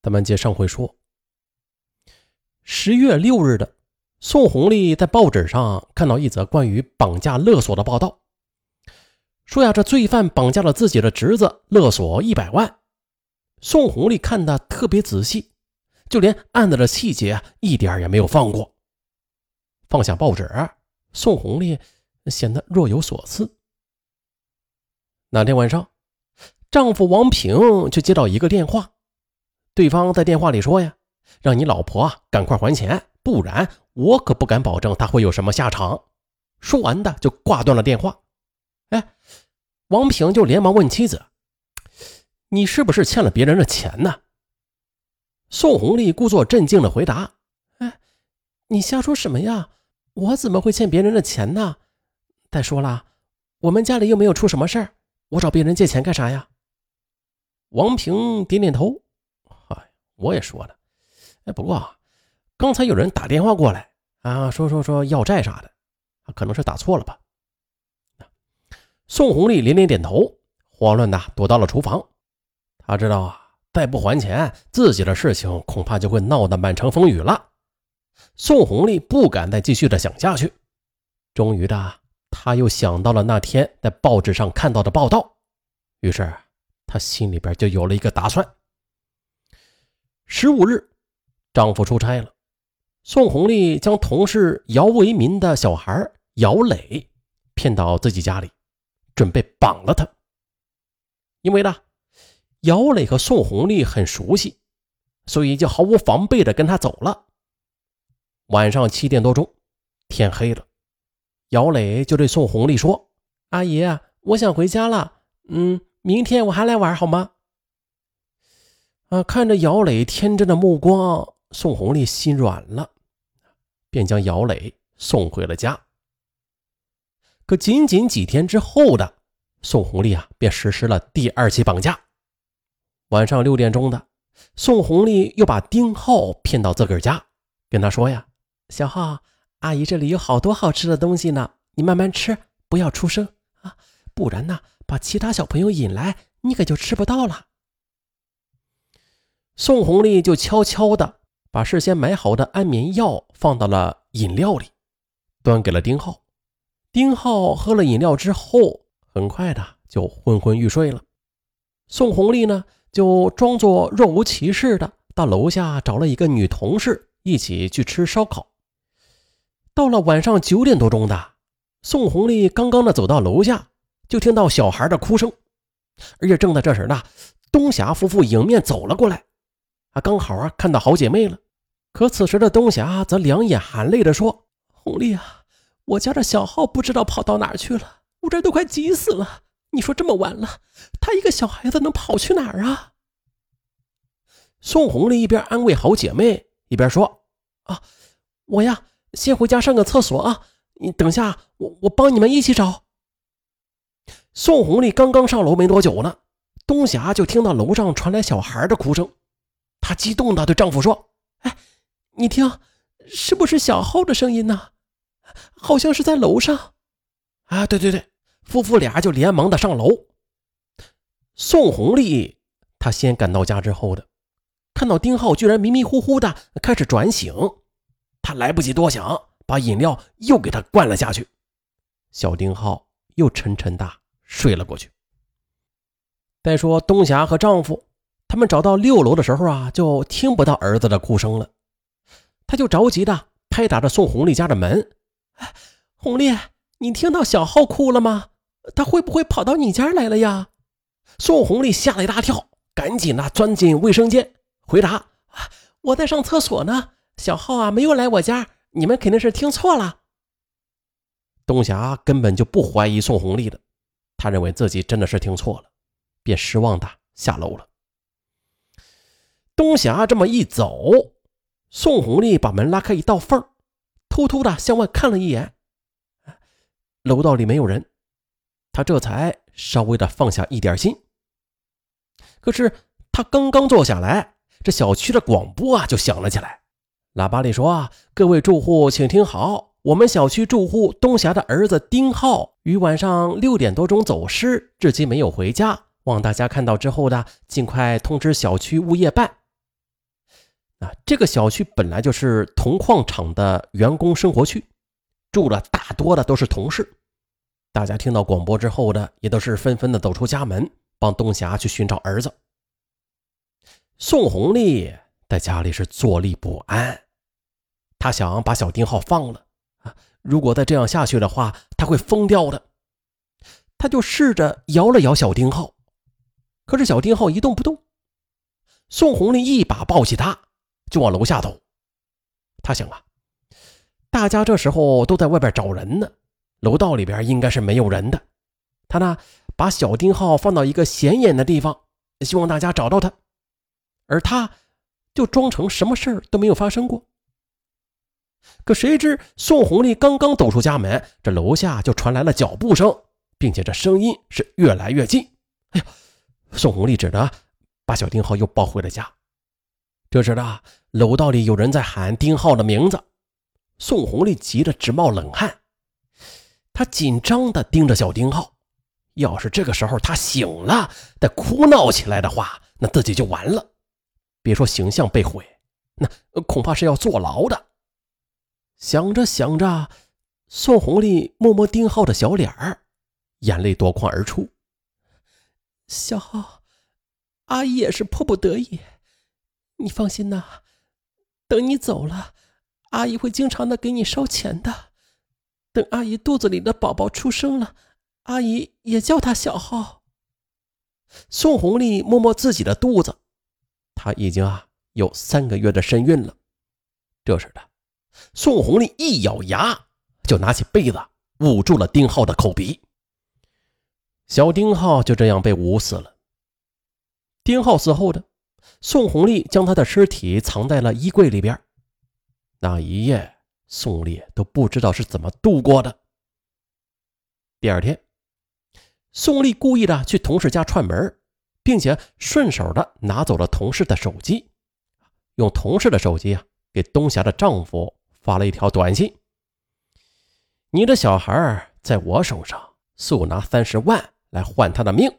咱们接上回说，十月六日的宋红丽在报纸上看到一则关于绑架勒索的报道，说呀，这罪犯绑架了自己的侄子，勒索一百万。宋红丽看的特别仔细，就连案子的细节一点也没有放过。放下报纸，宋红丽显得若有所思。那天晚上，丈夫王平却接到一个电话。对方在电话里说：“呀，让你老婆啊赶快还钱，不然我可不敢保证她会有什么下场。”说完的就挂断了电话。哎，王平就连忙问妻子：“你是不是欠了别人的钱呢？”宋红丽故作镇静的回答：“哎，你瞎说什么呀？我怎么会欠别人的钱呢？再说了，我们家里又没有出什么事儿，我找别人借钱干啥呀？”王平点点头。我也说了，哎，不过啊刚才有人打电话过来啊，说说说要债啥的，可能是打错了吧。宋红丽连连点头，慌乱的躲到了厨房。他知道啊，再不还钱，自己的事情恐怕就会闹得满城风雨了。宋红丽不敢再继续的想下去，终于的，他又想到了那天在报纸上看到的报道，于是他心里边就有了一个打算。十五日，丈夫出差了，宋红丽将同事姚为民的小孩姚磊骗到自己家里，准备绑了他。因为呢，姚磊和宋红丽很熟悉，所以就毫无防备的跟他走了。晚上七点多钟，天黑了，姚磊就对宋红丽说：“阿姨，我想回家了，嗯，明天我还来玩好吗？”啊！看着姚磊天真的目光，宋红丽心软了，便将姚磊送回了家。可仅仅几天之后的，宋红丽啊，便实施了第二起绑架。晚上六点钟的，宋红丽又把丁浩骗到自个儿家，跟他说：“呀，小浩，阿姨这里有好多好吃的东西呢，你慢慢吃，不要出声啊，不然呢，把其他小朋友引来，你可就吃不到了。”宋红丽就悄悄地把事先买好的安眠药放到了饮料里，端给了丁浩。丁浩喝了饮料之后，很快的就昏昏欲睡了。宋红丽呢，就装作若无其事的到楼下找了一个女同事一起去吃烧烤。到了晚上九点多钟的，宋红丽刚刚的走到楼下，就听到小孩的哭声，而且正在这时呢，东霞夫妇迎面走了过来。刚好啊，看到好姐妹了。可此时的东霞则两眼含泪的说：“红丽啊，我家的小浩不知道跑到哪儿去了，我这都快急死了。你说这么晚了，他一个小孩子能跑去哪儿啊？”宋红丽一边安慰好姐妹，一边说：“啊，我呀，先回家上个厕所啊，你等下我我帮你们一起找。”宋红丽刚刚上楼没多久呢，东霞就听到楼上传来小孩的哭声。她激动地对丈夫说：“哎，你听，是不是小浩的声音呢？好像是在楼上。”啊，对对对，夫妇俩就连忙的上楼。宋红丽她先赶到家之后的，看到丁浩居然迷迷糊糊的开始转醒，她来不及多想，把饮料又给他灌了下去。小丁浩又沉沉的睡了过去。再说东霞和丈夫。他们找到六楼的时候啊，就听不到儿子的哭声了。他就着急的拍打着宋红丽家的门：“红丽，你听到小浩哭了吗？他会不会跑到你家来了呀？”宋红丽吓了一大跳，赶紧的钻进卫生间，回答：“我在上厕所呢，小浩啊没有来我家，你们肯定是听错了。”东霞根本就不怀疑宋红丽的，他认为自己真的是听错了，便失望的下楼了。东霞这么一走，宋红丽把门拉开一道缝，偷偷的向外看了一眼，楼道里没有人，她这才稍微的放下一点心。可是她刚刚坐下来，这小区的广播啊就响了起来，喇叭里说：“啊，各位住户请听好，我们小区住户东霞的儿子丁浩于晚上六点多钟走失，至今没有回家，望大家看到之后的尽快通知小区物业办。”这个小区本来就是铜矿厂的员工生活区，住了大多的都是同事。大家听到广播之后的，也都是纷纷的走出家门，帮东霞去寻找儿子。宋红丽在家里是坐立不安，她想把小丁浩放了啊！如果再这样下去的话，他会疯掉的。他就试着摇了摇小丁浩，可是小丁浩一动不动。宋红丽一把抱起他，就往楼下走。他想啊，大家这时候都在外边找人呢，楼道里边应该是没有人的。他呢，把小丁浩放到一个显眼的地方，希望大家找到他。而他，就装成什么事儿都没有发生过。可谁知宋红丽刚刚走出家门，这楼下就传来了脚步声，并且这声音是越来越近。哎呀，宋红丽只得把小丁浩又抱回了家。这时的楼道里有人在喊丁浩的名字，宋红丽急得直冒冷汗。她紧张地盯着小丁浩，要是这个时候他醒了，再哭闹起来的话，那自己就完了。别说形象被毁，那恐怕是要坐牢的。想着想着，宋红丽摸摸丁浩的小脸儿，眼泪夺眶而出。小浩，阿姨也是迫不得已。你放心呐，等你走了，阿姨会经常的给你烧钱的。等阿姨肚子里的宝宝出生了，阿姨也叫他小浩。宋红丽摸摸自己的肚子。她已经啊有三个月的身孕了。这时的宋红丽一咬牙，就拿起被子捂住了丁浩的口鼻。小丁浩就这样被捂死了。丁浩死后的宋红丽将他的尸体藏在了衣柜里边。那一夜，宋丽都不知道是怎么度过的。第二天，宋丽故意的去同事家串门。并且顺手的拿走了同事的手机，用同事的手机啊给东霞的丈夫发了一条短信：“你的小孩在我手上，速拿三十万来换他的命。”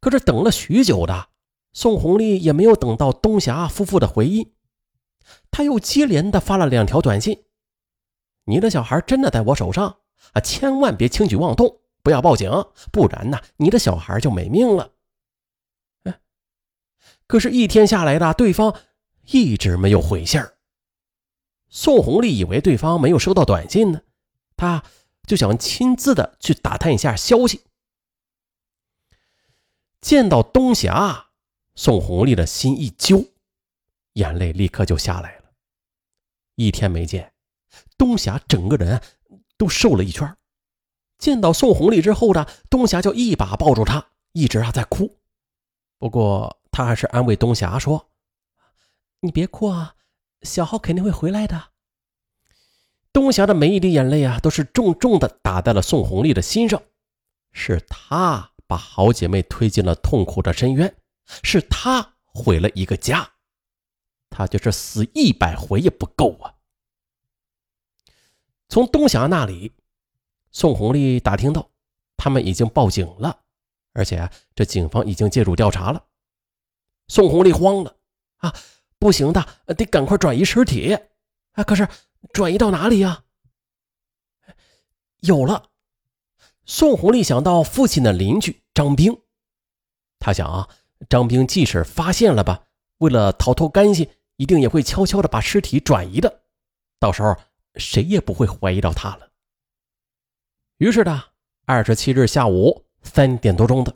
可是等了许久的宋红丽也没有等到东霞夫妇的回应，他又接连的发了两条短信：“你的小孩真的在我手上啊，千万别轻举妄动。”不要报警，不然呢，你的小孩就没命了。哎，可是，一天下来的，对方一直没有回信儿。宋红丽以为对方没有收到短信呢，她就想亲自的去打探一下消息。见到东霞，宋红丽的心一揪，眼泪立刻就下来了。一天没见，东霞整个人都瘦了一圈。见到宋红丽之后呢，东霞就一把抱住她，一直啊在哭。不过他还是安慰东霞说：“你别哭啊，小浩肯定会回来的。”东霞的每一滴眼泪啊，都是重重的打在了宋红丽的心上。是她把好姐妹推进了痛苦的深渊，是他毁了一个家，他就是死一百回也不够啊！从东霞那里。宋红丽打听到，他们已经报警了，而且这警方已经介入调查了。宋红丽慌了啊，不行的，得赶快转移尸体啊！可是转移到哪里呀？有了，宋红丽想到父亲的邻居张兵，他想啊，张兵即使发现了吧，为了逃脱干系，一定也会悄悄的把尸体转移的，到时候谁也不会怀疑到他了。于是呢，二十七日下午三点多钟的，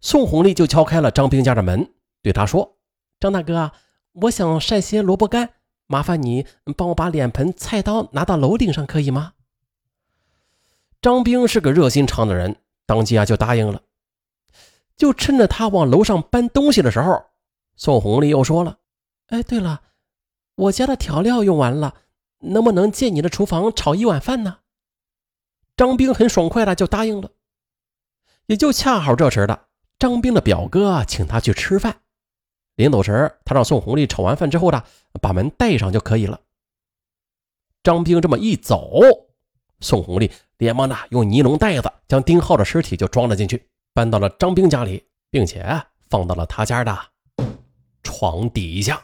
宋红丽就敲开了张兵家的门，对他说：“张大哥，我想晒些萝卜干，麻烦你帮我把脸盆、菜刀拿到楼顶上，可以吗？”张兵是个热心肠的人，当即啊就答应了。就趁着他往楼上搬东西的时候，宋红丽又说了：“哎，对了，我家的调料用完了，能不能借你的厨房炒一碗饭呢？”张兵很爽快的就答应了，也就恰好这时的张兵的表哥请他去吃饭，临走时他让宋红丽炒完饭之后呢，把门带上就可以了。张兵这么一走，宋红丽连忙的用尼龙袋子将丁浩的尸体就装了进去，搬到了张兵家里，并且放到了他家的床底下。